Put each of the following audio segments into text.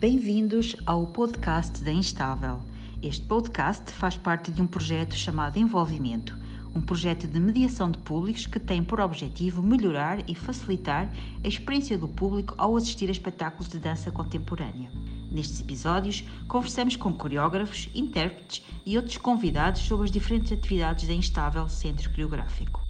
Bem-vindos ao podcast da Instável. Este podcast faz parte de um projeto chamado Envolvimento, um projeto de mediação de públicos que tem por objetivo melhorar e facilitar a experiência do público ao assistir a espetáculos de dança contemporânea. Nestes episódios, conversamos com coreógrafos, intérpretes e outros convidados sobre as diferentes atividades da Instável Centro Coreográfico.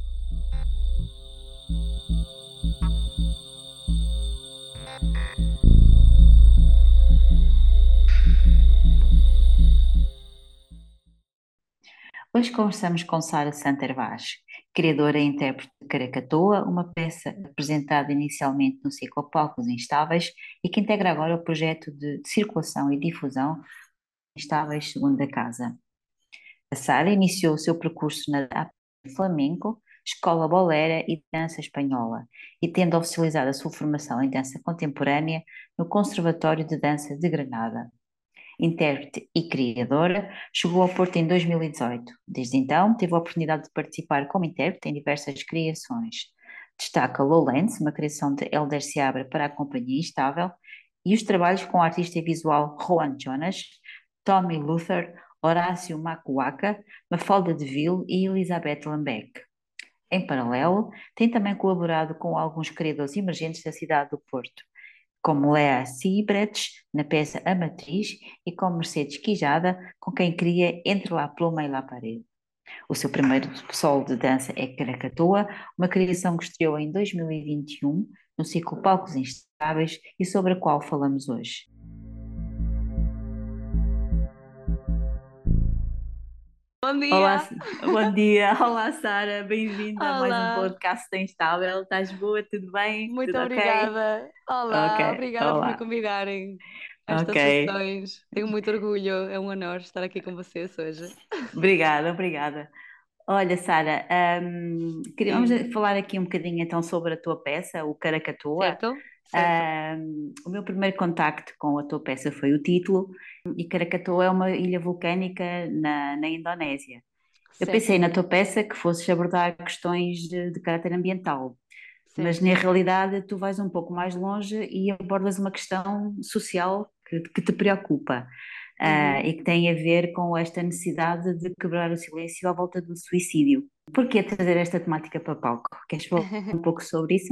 Hoje conversamos com Sara Santervaz, criadora e intérprete de Caracatoa, uma peça apresentada inicialmente no ciclo Palcos Instáveis e que integra agora o projeto de circulação e difusão Instáveis Segunda Casa. A Sara iniciou o seu percurso na flamenco, escola bolera e dança espanhola, e tendo oficializado a sua formação em dança contemporânea no Conservatório de Dança de Granada intérprete e criadora, chegou ao Porto em 2018. Desde então, teve a oportunidade de participar como intérprete em diversas criações. Destaca Lowlands, uma criação de Elder Seabra para a Companhia Instável, e os trabalhos com o artista visual Juan Jonas, Tommy Luther, Horácio Macuaca, Mafalda de Ville e Elizabeth Lambeck. Em paralelo, tem também colaborado com alguns criadores emergentes da cidade do Porto, como Lea Siebrecht na peça A Matriz e com Mercedes Quijada, com quem cria Entre La Pluma e La Parede. O seu primeiro solo de dança é Caracatoa, uma criação que estreou em 2021 no ciclo Palcos Instáveis e sobre a qual falamos hoje. Bom dia. Olá, bom dia. Olá, Sara. Bem-vinda a mais um podcast Instável. Estás boa? Tudo bem? Muito Tudo obrigada. Okay? Olá, okay. obrigada Olá. por me convidarem a estas okay. sessões. Tenho muito orgulho, é um honor estar aqui com vocês hoje. Obrigada, obrigada. Olha, Sara, um, queríamos falar aqui um bocadinho então sobre a tua peça, o Caracatoa. Certo. Um, o meu primeiro contacto com a tua peça foi o título, e Krakatoa é uma ilha vulcânica na, na Indonésia. Eu pensei na tua peça que fosses abordar questões de, de caráter ambiental, mas na realidade tu vais um pouco mais longe e abordas uma questão social que, que te preocupa. Uh, e que tem a ver com esta necessidade de quebrar o silêncio à volta do suicídio. Por que trazer esta temática para palco? Queres falar um pouco sobre isso?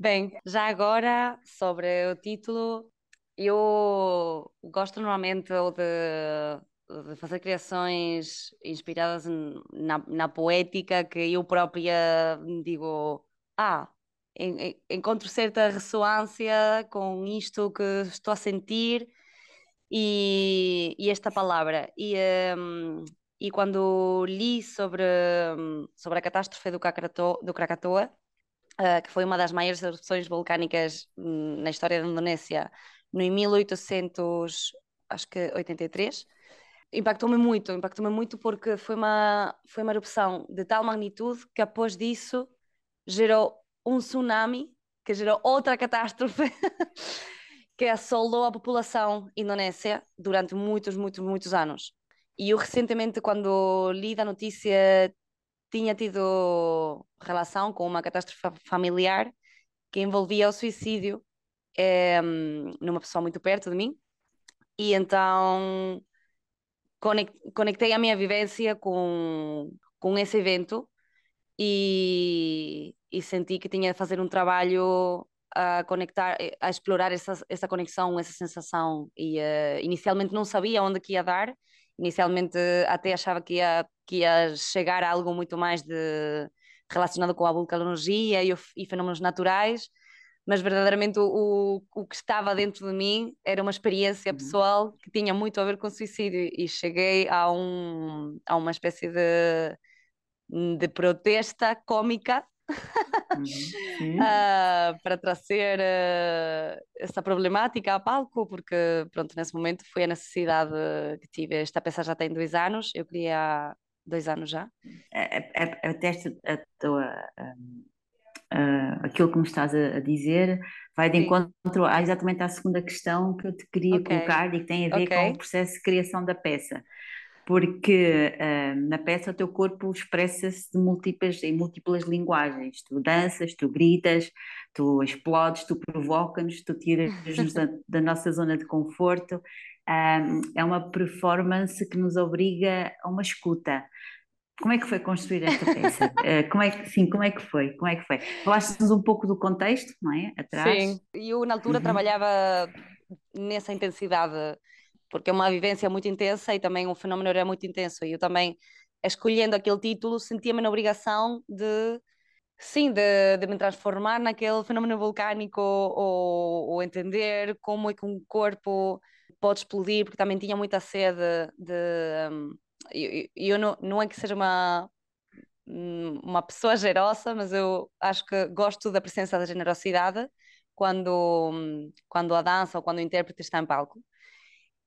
Bem, já agora, sobre o título, eu gosto normalmente de, de fazer criações inspiradas na, na poética que eu própria digo, ah, en, encontro certa ressonância com isto que estou a sentir e, e esta palavra. E, um, e quando li sobre, sobre a catástrofe do Krakatoa, do Krakatoa uh, que foi uma das maiores erupções volcânicas hum, na história da Indonésia, no em 1883. Impactou-me muito, impactou-me muito porque foi uma, foi uma erupção de tal magnitude que após disso gerou um tsunami que gerou outra catástrofe que assolou a população indonésia durante muitos, muitos, muitos anos. E eu recentemente, quando li da notícia, tinha tido relação com uma catástrofe familiar que envolvia o suicídio é, numa pessoa muito perto de mim. E então conectei a minha vivência com, com esse evento e, e senti que tinha de fazer um trabalho a conectar, a explorar essa, essa conexão, essa sensação. E uh, inicialmente não sabia onde que ia dar, inicialmente até achava que ia, que ia chegar a algo muito mais de, relacionado com a vulcanologia e, e fenómenos naturais, mas verdadeiramente o, o, que estava dentro de mim era uma experiência uhum. pessoal que tinha muito a ver com suicídio e cheguei a, um, a uma espécie de, de protesta cômica uhum. uh, para trazer uh, essa problemática a palco, porque pronto, nesse momento foi a necessidade que tive. Esta peça já tem dois anos, eu queria há dois anos já. É, é, é, a tua. Uh, aquilo que me estás a, a dizer vai de Sim. encontro a, exatamente à segunda questão que eu te queria okay. colocar e que tem a ver okay. com o processo de criação da peça. Porque uh, na peça o teu corpo expressa-se de múltiplas, em múltiplas linguagens. Tu danças, tu gritas, tu explodes, tu provocas-nos, tu tiras-nos da, da, nossa zona de conforto. Um, é uma performance que nos obriga a uma escuta. Como é que foi construir esta peça? uh, como é que, sim, como é que foi? Como é que foi? Falaste-nos um pouco do contexto, não é? Atrás. Sim, eu na altura uhum. trabalhava nessa intensidade porque é uma vivência muito intensa e também o fenómeno era muito intenso. E eu também, escolhendo aquele título, sentia-me na obrigação de, sim, de, de me transformar naquele fenómeno vulcânico ou, ou, entender como é que um corpo pode explodir, porque também tinha muita sede de. Eu, eu, não, não é que seja uma, uma pessoa generosa, mas eu acho que gosto da presença da generosidade quando, quando a dança ou quando o intérprete está em palco.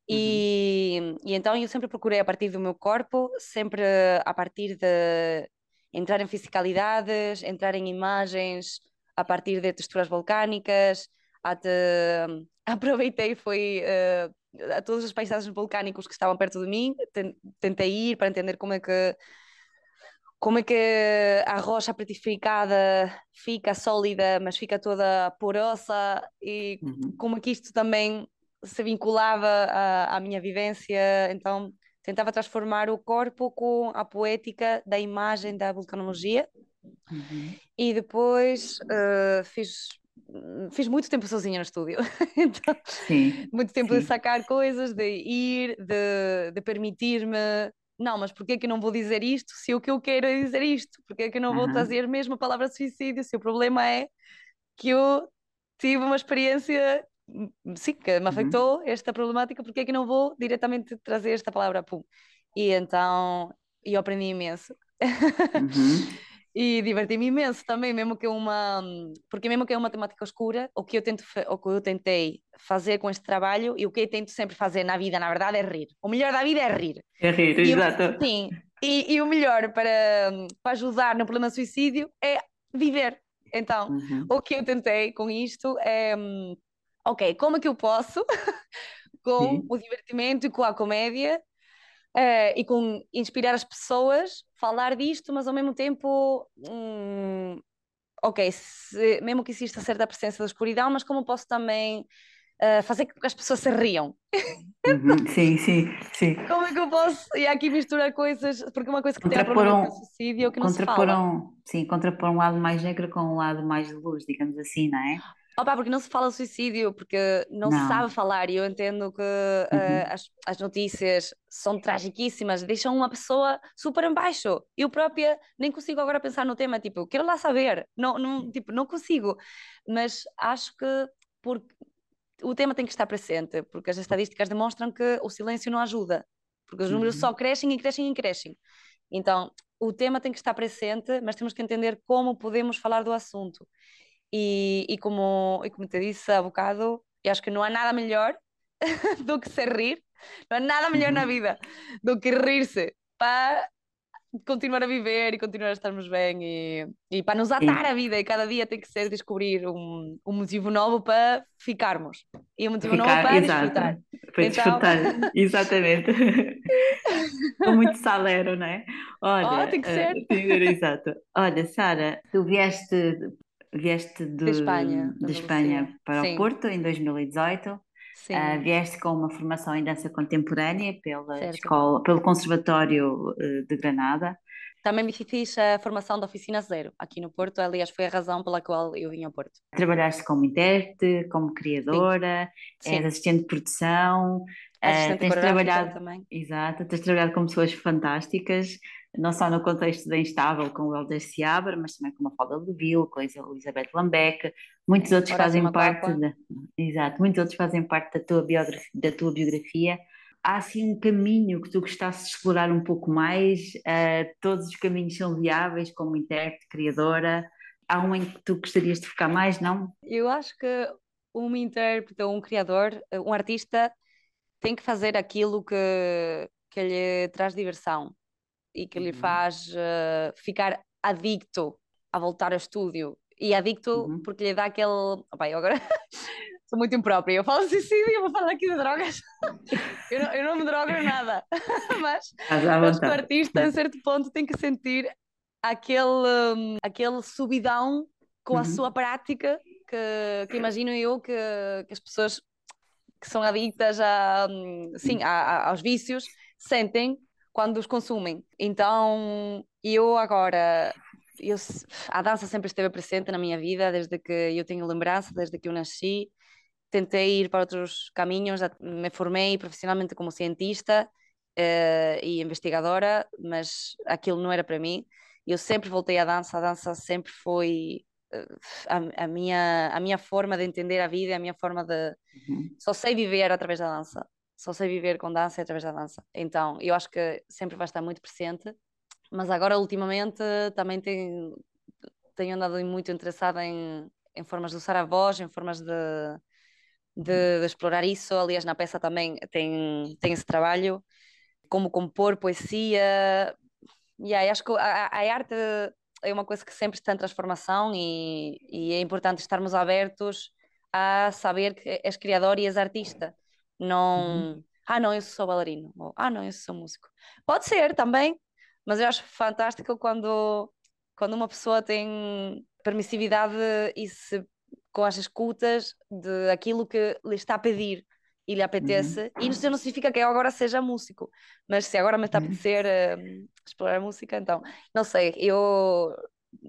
E, uhum. e então eu sempre procurei a partir do meu corpo, sempre a partir de entrar em fisicalidades, entrar em imagens, a partir de texturas volcânicas, até aproveitei foi uh, a todos os paisagens volcânicos que estavam perto de mim, tentei ir para entender como é que como é que a rocha petrificada fica sólida, mas fica toda porosa e uhum. como é que isto também se vinculava à, à minha vivência, então tentava transformar o corpo com a poética da imagem da vulcanologia. Uhum. E depois uh, fiz, fiz muito tempo sozinha no estúdio. então, sim, muito tempo sim. de sacar coisas, de ir, de, de permitir-me. Não, mas porquê que eu não vou dizer isto se o que eu quero é dizer isto? Porquê que eu não uhum. vou trazer mesmo a palavra suicídio se o problema é que eu tive uma experiência sim, que me uhum. afetou uhum. esta problemática, porque é que não vou diretamente trazer esta palavra pum? E então eu aprendi imenso. Uhum. e diverti-me imenso também, mesmo que é uma. Porque mesmo que é uma temática escura, o que eu tento o que eu tentei fazer com este trabalho e o que eu tento sempre fazer na vida, na verdade, é rir. O melhor da vida é rir. É rir, e exato. O, sim. E, e, o melhor para, para ajudar no problema de suicídio é viver. Então, uhum. o que eu tentei com isto é hum, ok, como é que eu posso, com Sim. o divertimento e com a comédia, uh, e com inspirar as pessoas, falar disto, mas ao mesmo tempo, hum, ok, se, mesmo que exista certa presença da escuridão, mas como posso também uh, fazer com que as pessoas se riam? Uhum, sim, sim, sim. Como é que eu posso? E aqui misturar coisas, porque uma coisa que tem a um, suicídio que não se fala. Um, sim, contrapor um lado mais negro com um lado mais de luz, digamos assim, não é? Opa, porque não se fala suicídio, porque não, não. se sabe falar, e eu entendo que uh, uhum. as, as notícias são tragiquíssimas, deixam uma pessoa super em baixo. Eu própria nem consigo agora pensar no tema, tipo, quero lá saber, não, não, tipo, não consigo. Mas acho que o tema tem que estar presente, porque as estatísticas demonstram que o silêncio não ajuda, porque os números uhum. só crescem e crescem e crescem. Então, o tema tem que estar presente, mas temos que entender como podemos falar do assunto. E, e, como, e como te disse há bocado, eu acho que não há nada melhor do que se rir, não há nada melhor na vida do que rir-se para continuar a viver e continuar a estarmos bem e, e para nos atar a vida e cada dia tem que ser descobrir um, um motivo novo para ficarmos e um motivo Ficar, novo para exato. desfrutar. Para então... desfrutar, exatamente. Com muito salero, não é? Olha, oh, tem que ser. Uh, exato. Olha, Sara, tu vieste vieste de, de Espanha, de Espanha para Sim. o Porto em 2018. Sim. Uh, vieste com uma formação em dança contemporânea pela escola, pelo Conservatório uh, de Granada. Também me fiz a formação da Oficina Zero aqui no Porto, aliás, foi a razão pela qual eu vim ao Porto. Trabalhaste como intérprete, como criadora, Sim. és assistente de produção, assistente uh, tens trabalhado também. Exato, tens trabalhado com pessoas fantásticas não só no contexto da Instável com o Helder Seabra, mas também com a Mafalda Leville, com a Elizabeth Lambeck, muitos outros fazem parte da, exato, muitos outros fazem parte da tua biografia, da tua biografia. Há assim um caminho que tu gostasses de explorar um pouco mais? Uh, todos os caminhos são viáveis como intérprete, criadora? Há um em que tu gostarias de focar mais, não? Eu acho que um intérprete ou um criador, um artista, tem que fazer aquilo que, que lhe traz diversão e que lhe uhum. faz uh, ficar adicto a voltar ao estúdio. E adicto uhum. porque lhe dá aquele. Opa, eu agora sou muito imprópria. Eu falo suicídio e eu vou falar aqui de drogas. eu, não, eu não me drogo nada. Mas que o artista, a certo ponto, tem que sentir aquele, um, aquele subidão com a uhum. sua prática que, que, imagino eu que, que as pessoas que são adictas a, hum, sim, a, a, aos vícios sentem quando os consumem. Então, eu agora eu, a dança sempre esteve presente na minha vida, desde que eu tenho lembrança, desde que eu nasci. Tentei ir para outros caminhos, me formei profissionalmente como cientista uh, e investigadora, mas aquilo não era para mim. Eu sempre voltei à dança, a dança sempre foi uh, a, a, minha, a minha forma de entender a vida, a minha forma de. Uhum. Só sei viver através da dança, só sei viver com dança através da dança. Então, eu acho que sempre vai estar muito presente mas agora ultimamente também tenho, tenho andado muito interessada em, em formas de usar a voz, em formas de, de, de, explorar isso. Aliás, na peça também tem, tem esse trabalho, como compor poesia. Yeah, acho que a, a arte é uma coisa que sempre está em transformação e, e, é importante estarmos abertos a saber que és criador e és artista. Não, uhum. ah, não, eu sou bailarino, ou ah, não, eu sou músico. Pode ser também, mas eu acho fantástico quando, quando uma pessoa tem permissividade e se com as escutas de aquilo que lhe está a pedir e lhe apetece. Uhum. E isso não significa que eu agora seja músico, mas se agora me está a uhum. apetecer uh, explorar música, então, não sei, eu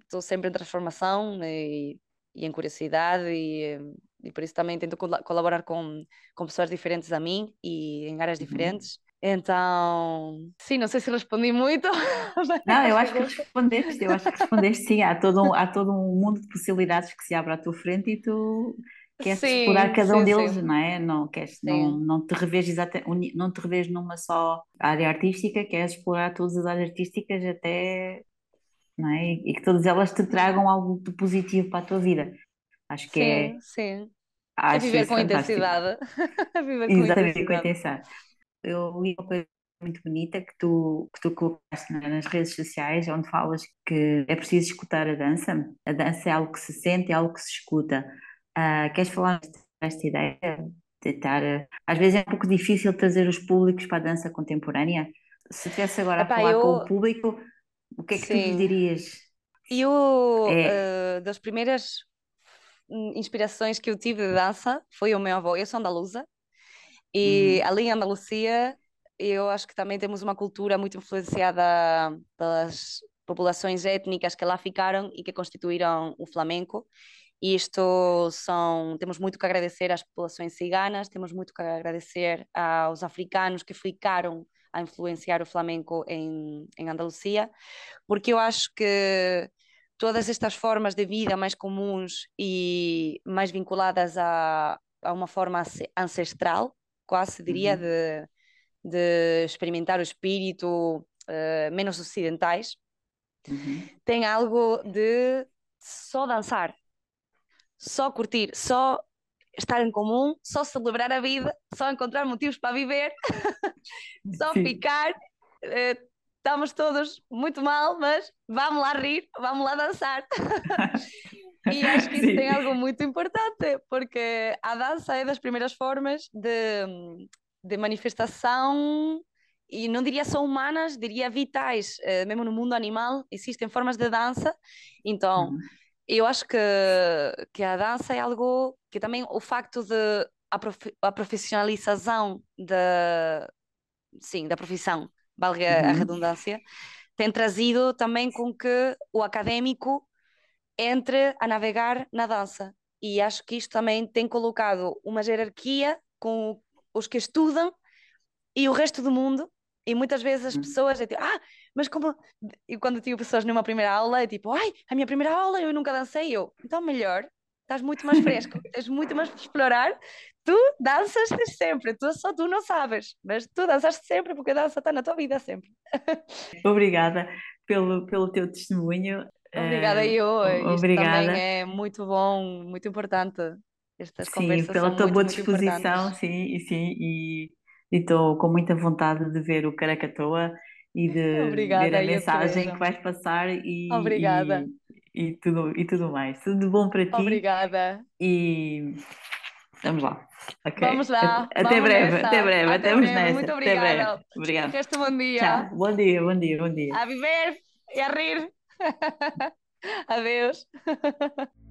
estou sempre em transformação e, e em curiosidade e, e por isso também tento colaborar com, com pessoas diferentes a mim e em áreas uhum. diferentes. Então, sim, não sei se respondi muito. Não, eu acho que respondeste, eu acho que respondeste sim. Há todo um, há todo um mundo de possibilidades que se abre à tua frente e tu queres sim, explorar cada um deles, sim. não é? Não, queres, não, não te revês exatamente, não te revês numa só área artística, queres explorar todas as áreas artísticas até, é? E, que todas elas te tragam algo de positivo para a tua vida. Acho que sim, é. Sim, sim. A viver com fantástico. intensidade. a viver com Exatamente, intensidade. com intensidade eu li uma coisa muito bonita que tu, que tu colocaste nas redes sociais, onde falas que é preciso escutar a dança. A dança é algo que se sente, é algo que se escuta. Uh, queres falar desta ideia? De estar, às vezes é um pouco difícil trazer os públicos para a dança contemporânea. Se tivesse agora Epá, a falar eu... com o público, o que é que Sim. tu lhes dirias? Eu, é... uh, das primeiras inspirações que eu tive de dança foi o meu avô. Eu sou andaluza e uhum. ali em Andalucia, eu acho que também temos uma cultura muito influenciada pelas populações étnicas que lá ficaram e que constituíram o flamenco. E isto são, temos muito que agradecer às populações ciganas, temos muito que agradecer aos africanos que ficaram a influenciar o flamenco em, em Andalucia, porque eu acho que todas estas formas de vida mais comuns e mais vinculadas a, a uma forma ancestral quase diria, uhum. de, de experimentar o espírito uh, menos ocidentais, uhum. tem algo de só dançar, só curtir, só estar em comum, só celebrar a vida, só encontrar motivos para viver, só Sim. ficar. Uh, estamos todos muito mal, mas vamos lá rir, vamos lá dançar. E acho que isso Sim. tem algo muito importante, porque a dança é das primeiras formas de, de manifestação, e não diria só humanas, diria vitais, eh, mesmo no mundo animal existem formas de dança, então uhum. eu acho que, que a dança é algo que também o facto de a, prof, a profissionalização da, sim, da profissão, valga uhum. a redundância, tem trazido também com que o académico entre a navegar na dança. E acho que isto também tem colocado uma hierarquia com os que estudam e o resto do mundo. E muitas vezes as hum. pessoas é tipo, ah, mas como. E quando tive pessoas numa primeira aula, é tipo, ai, a minha primeira aula eu nunca dancei. Eu, então melhor, estás muito mais fresco, tens muito mais para explorar. Tu danças sempre, tu, só tu não sabes, mas tu dançaste sempre porque a dança está na tua vida sempre. Obrigada pelo, pelo teu testemunho. Obrigada, eu. Isto Obrigada. também é muito bom, muito importante. Estas sim, conversas pela tua muito, boa disposição, sim, e sim, e estou com muita vontade de ver o Caracatoa e de Obrigada, ver a mensagem que vais passar e, Obrigada. E, e, tudo, e tudo mais. Tudo bom para ti. Obrigada. E, Vamos lá. Okay. Vamos lá. Até vamos breve, nessa. até breve, Até até breve. breve. Muito Até breve. obrigada. Obrigado. Resta um bom dia. Tchau. Bom dia, bom dia, bom dia. A viver e a rir. Adeus.